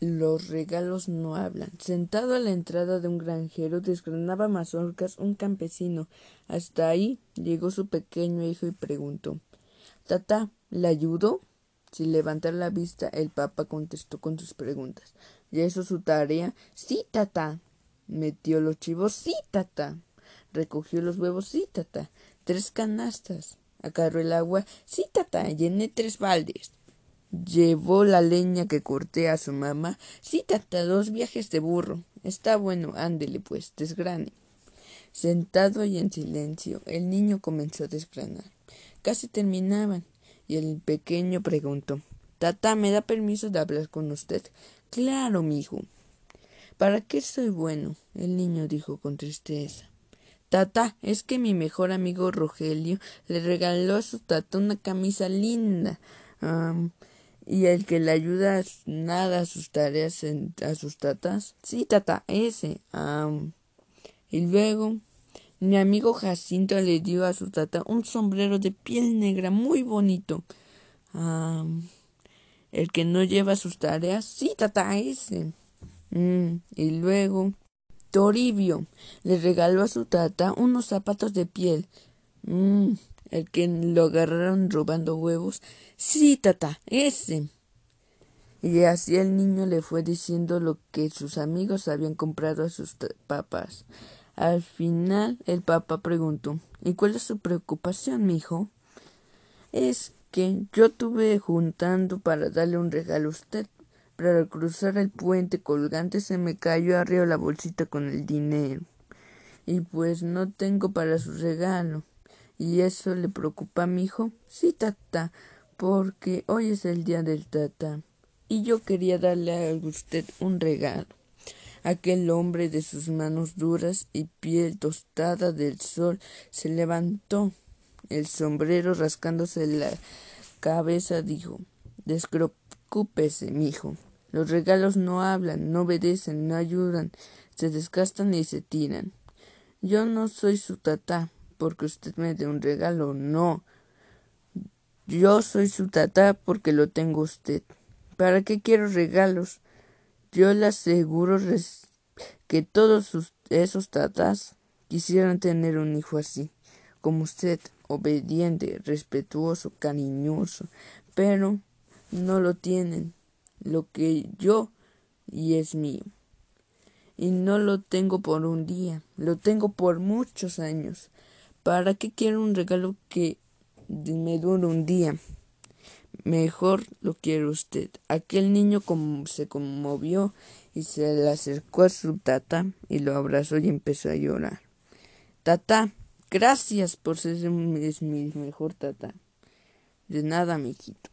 Los regalos no hablan. Sentado a la entrada de un granjero, desgranaba mazorcas un campesino. Hasta ahí llegó su pequeño hijo y preguntó Tata, ¿le ayudo? Sin levantar la vista, el papa contestó con sus preguntas. ¿Ya hizo su tarea? Sí, tata. Metió los chivos, sí, tata. Recogió los huevos, sí, tata. Tres canastas. Acarró el agua, sí, tata. Llené tres baldes. Llevó la leña que corté a su mamá. Sí, tata, dos viajes de burro. Está bueno, ándele pues, desgrane. Sentado y en silencio, el niño comenzó a desgranar. Casi terminaban, y el pequeño preguntó Tata, ¿me da permiso de hablar con usted? Claro, mi hijo. ¿Para qué soy bueno? El niño dijo con tristeza. Tata, es que mi mejor amigo Rogelio le regaló a su tata una camisa linda y el que le ayuda nada a sus tareas a sus tatas. Sí, tata, ese. y luego mi amigo Jacinto le dio a su tata un sombrero de piel negra muy bonito. el que no lleva sus tareas. Sí, tata, ese. Mm, y luego Toribio le regaló a su tata unos zapatos de piel. Mm, el que lo agarraron robando huevos. Sí, tata, ese. Y así el niño le fue diciendo lo que sus amigos habían comprado a sus papás. Al final el papá preguntó ¿Y cuál es su preocupación, mi hijo? Es que yo tuve juntando para darle un regalo a usted, pero al cruzar el puente colgante se me cayó arriba la bolsita con el dinero. Y pues no tengo para su regalo. ¿Y eso le preocupa a mi hijo? Sí, tata, porque hoy es el día del tata. Y yo quería darle a usted un regalo. Aquel hombre de sus manos duras y piel tostada del sol se levantó. El sombrero rascándose la cabeza dijo Despreocúpese, mijo. Los regalos no hablan, no obedecen, no ayudan, se desgastan y se tiran. Yo no soy su tatá, porque usted me dé un regalo, no. Yo soy su tatá porque lo tengo usted. ¿Para qué quiero regalos? Yo le aseguro que todos esos tatás quisieran tener un hijo así, como usted, obediente, respetuoso, cariñoso, pero no lo tienen. Lo que yo y es mío. Y no lo tengo por un día, lo tengo por muchos años. ¿Para qué quiero un regalo que me dure un día? Mejor lo quiere usted. Aquel niño se conmovió y se le acercó a su tata y lo abrazó y empezó a llorar. Tata, gracias por ser mi, mi mejor tata. De nada, mijito.